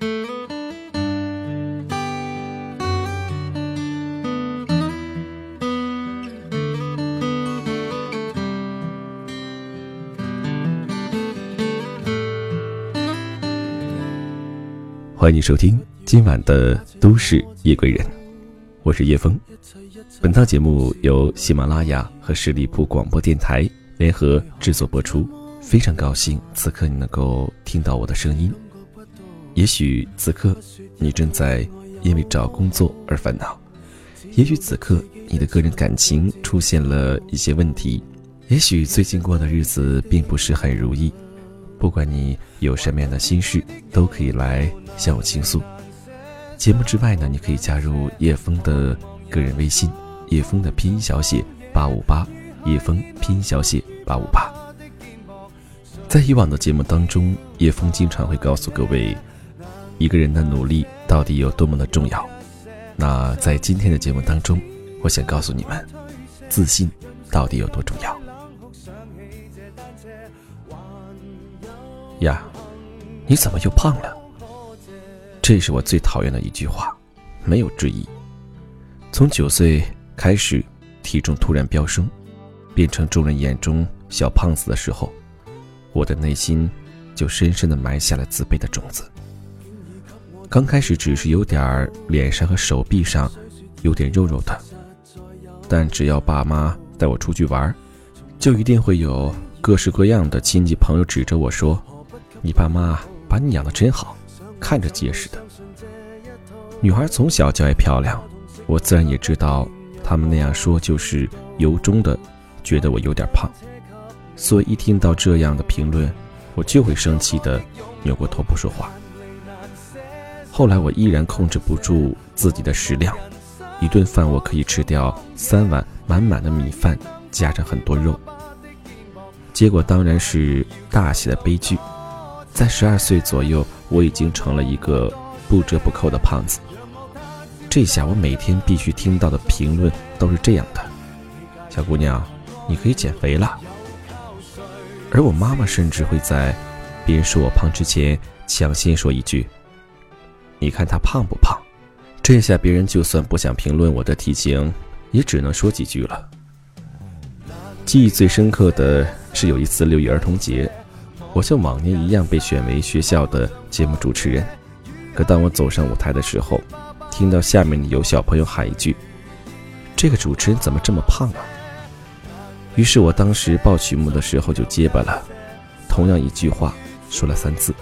欢迎收听今晚的《都市夜归人》，我是叶枫。本套节目由喜马拉雅和十里铺广播电台联合制作播出。非常高兴此刻你能够听到我的声音。也许此刻你正在因为找工作而烦恼，也许此刻你的个人感情出现了一些问题，也许最近过的日子并不是很如意。不管你有什么样的心事，都可以来向我倾诉。节目之外呢，你可以加入叶枫的个人微信，叶枫的拼音小写八五八，叶枫拼音小写八五八。在以往的节目当中，叶枫经常会告诉各位，一个人的努力到底有多么的重要。那在今天的节目当中，我想告诉你们，自信到底有多重要。呀，你怎么又胖了？这是我最讨厌的一句话，没有之一。从九岁开始，体重突然飙升，变成众人眼中小胖子的时候，我的内心就深深的埋下了自卑的种子。刚开始只是有点脸上和手臂上有点肉肉的，但只要爸妈带我出去玩，就一定会有各式各样的亲戚朋友指着我说。你爸妈把你养的真好，看着结实的。女孩从小就爱漂亮，我自然也知道，他们那样说就是由衷的觉得我有点胖，所以一听到这样的评论，我就会生气的扭过头不说话。后来我依然控制不住自己的食量，一顿饭我可以吃掉三碗满满的米饭，加上很多肉。结果当然是大写的悲剧。在十二岁左右，我已经成了一个不折不扣的胖子。这下我每天必须听到的评论都是这样的：“小姑娘，你可以减肥了。”而我妈妈甚至会在别人说我胖之前，抢先说一句：“你看她胖不胖？”这下别人就算不想评论我的体型，也只能说几句了。记忆最深刻的是有一次六一儿童节。我像往年一样被选为学校的节目主持人，可当我走上舞台的时候，听到下面有小朋友喊一句：“这个主持人怎么这么胖啊？”于是我当时报曲目的时候就结巴了，同样一句话说了三次。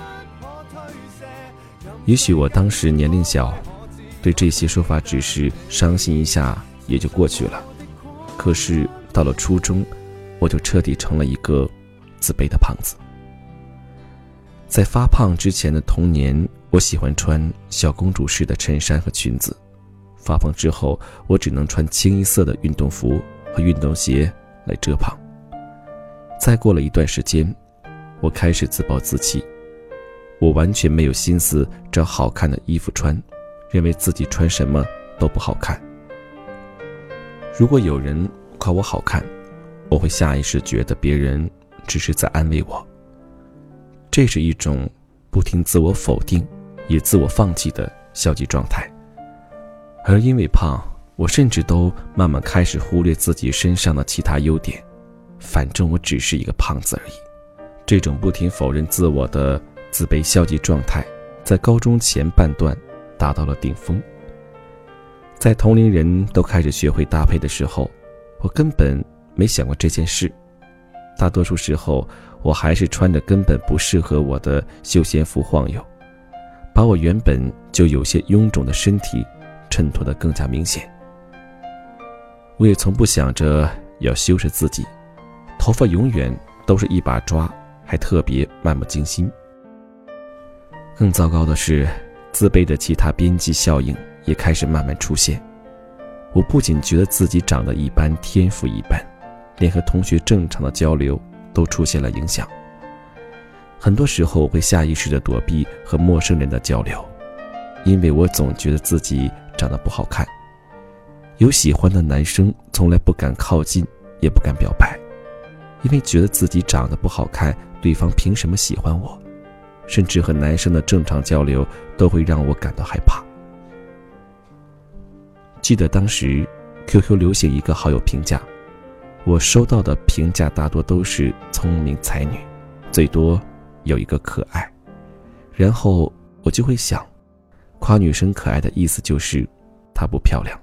也许我当时年龄小，对这些说法只是伤心一下也就过去了。可是到了初中，我就彻底成了一个自卑的胖子。在发胖之前的童年，我喜欢穿小公主式的衬衫和裙子；发胖之后，我只能穿清一色的运动服和运动鞋来遮胖。再过了一段时间，我开始自暴自弃，我完全没有心思找好看的衣服穿，认为自己穿什么都不好看。如果有人夸我好看，我会下意识觉得别人只是在安慰我。这是一种不停自我否定，也自我放弃的消极状态。而因为胖，我甚至都慢慢开始忽略自己身上的其他优点。反正我只是一个胖子而已。这种不停否认自我的自卑消极状态，在高中前半段达到了顶峰。在同龄人都开始学会搭配的时候，我根本没想过这件事。大多数时候。我还是穿着根本不适合我的休闲服晃悠，把我原本就有些臃肿的身体衬托得更加明显。我也从不想着要修饰自己，头发永远都是一把抓，还特别漫不经心。更糟糕的是，自卑的其他边际效应也开始慢慢出现。我不仅觉得自己长得一般，天赋一般，连和同学正常的交流。都出现了影响。很多时候，我会下意识的躲避和陌生人的交流，因为我总觉得自己长得不好看。有喜欢的男生从来不敢靠近，也不敢表白，因为觉得自己长得不好看，对方凭什么喜欢我？甚至和男生的正常交流都会让我感到害怕。记得当时，QQ 流行一个好友评价，我收到的评价大多都是聪明才女，最多有一个可爱。然后我就会想，夸女生可爱的意思就是她不漂亮。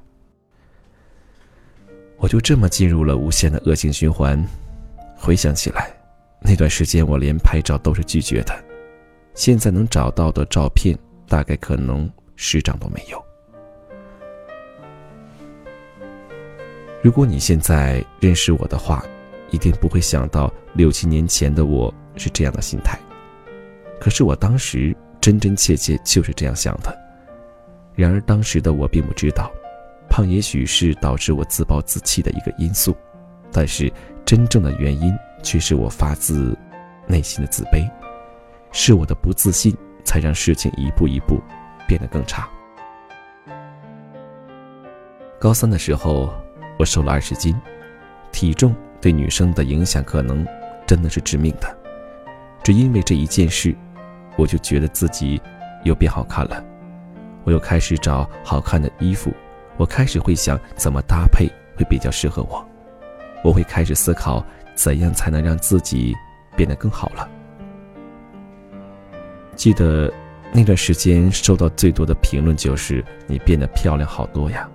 我就这么进入了无限的恶性循环。回想起来，那段时间我连拍照都是拒绝的。现在能找到的照片，大概可能十张都没有。如果你现在认识我的话，一定不会想到六七年前的我是这样的心态。可是我当时真真切切就是这样想的。然而当时的我并不知道，胖也许是导致我自暴自弃的一个因素，但是真正的原因却是我发自内心的自卑。是我的不自信，才让事情一步一步变得更差。高三的时候，我瘦了二十斤，体重对女生的影响可能真的是致命的。只因为这一件事，我就觉得自己又变好看了。我又开始找好看的衣服，我开始会想怎么搭配会比较适合我，我会开始思考怎样才能让自己变得更好了。记得那段时间收到最多的评论就是“你变得漂亮好多呀”。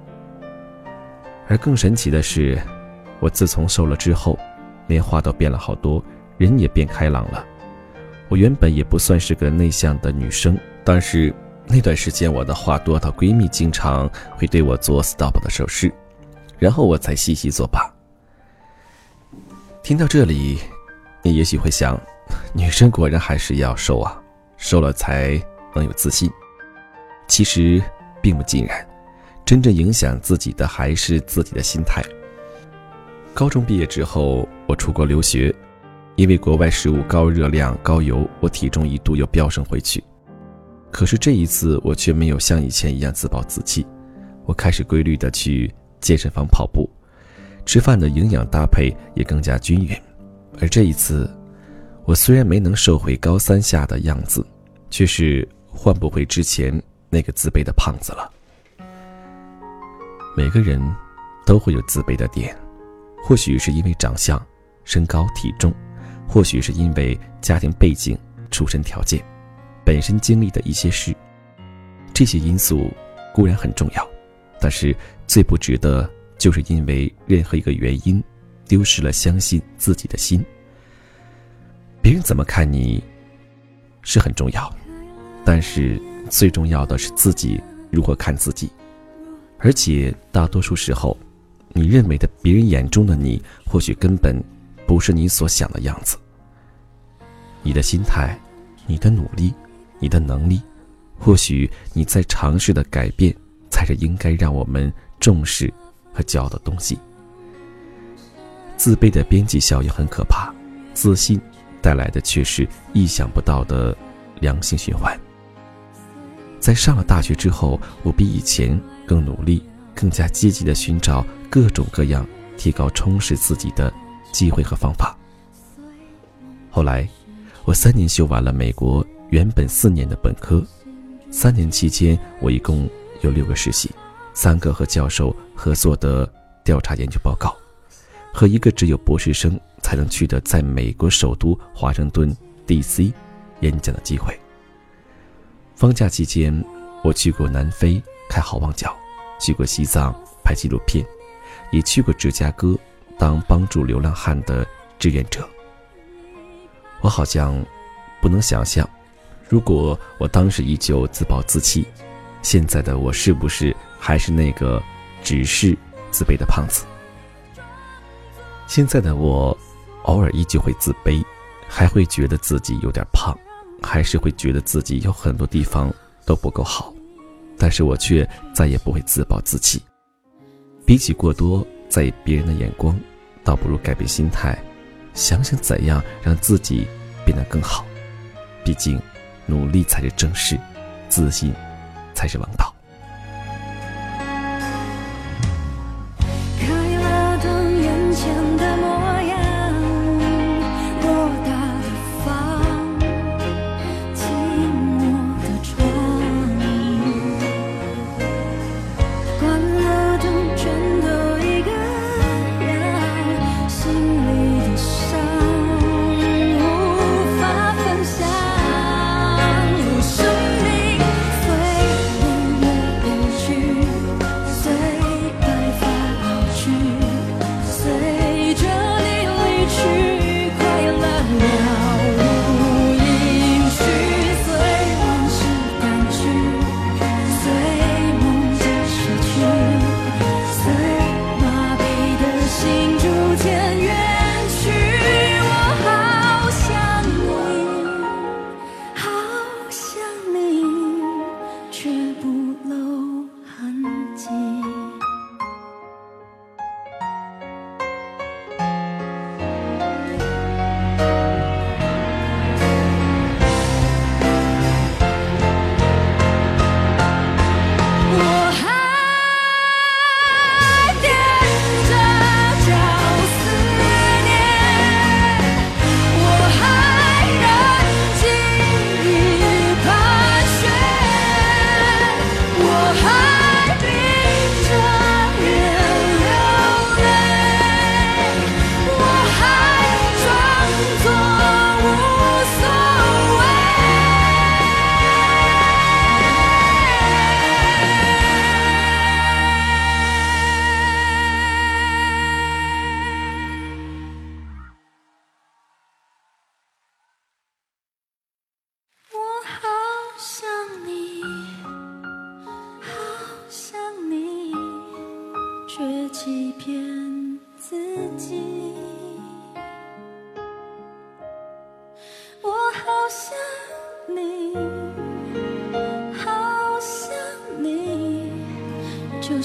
而更神奇的是，我自从瘦了之后，连话都变了好多，人也变开朗了。我原本也不算是个内向的女生，但是那段时间我的话多到闺蜜经常会对我做 stop 的手势，然后我才细细作罢。听到这里，你也许会想，女生果然还是要瘦啊。瘦了才能有自信，其实并不尽然，真正影响自己的还是自己的心态。高中毕业之后，我出国留学，因为国外食物高热量、高油，我体重一度又飙升回去。可是这一次，我却没有像以前一样自暴自弃，我开始规律的去健身房跑步，吃饭的营养搭配也更加均匀，而这一次。我虽然没能瘦回高三下的样子，却是换不回之前那个自卑的胖子了。每个人都会有自卑的点，或许是因为长相、身高、体重，或许是因为家庭背景、出身条件、本身经历的一些事。这些因素固然很重要，但是最不值得就是因为任何一个原因，丢失了相信自己的心。别人怎么看你，是很重要，但是最重要的是自己如何看自己。而且大多数时候，你认为的别人眼中的你，或许根本不是你所想的样子。你的心态、你的努力、你的能力，或许你在尝试的改变，才是应该让我们重视和骄傲的东西。自卑的边际效应很可怕，自信。带来的却是意想不到的良性循环。在上了大学之后，我比以前更努力，更加积极的寻找各种各样提高、充实自己的机会和方法。后来，我三年修完了美国原本四年的本科。三年期间，我一共有六个实习，三个和教授合作的调查研究报告，和一个只有博士生。才能取得在美国首都华盛顿 D.C. 演讲的机会。放假期间，我去过南非开好望角，去过西藏拍纪录片，也去过芝加哥当帮助流浪汉的志愿者。我好像不能想象，如果我当时依旧自暴自弃，现在的我是不是还是那个只是自卑的胖子？现在的我。偶尔依旧会自卑，还会觉得自己有点胖，还是会觉得自己有很多地方都不够好，但是我却再也不会自暴自弃。比起过多在意别人的眼光，倒不如改变心态，想想怎样让自己变得更好。毕竟，努力才是正事，自信才是王道。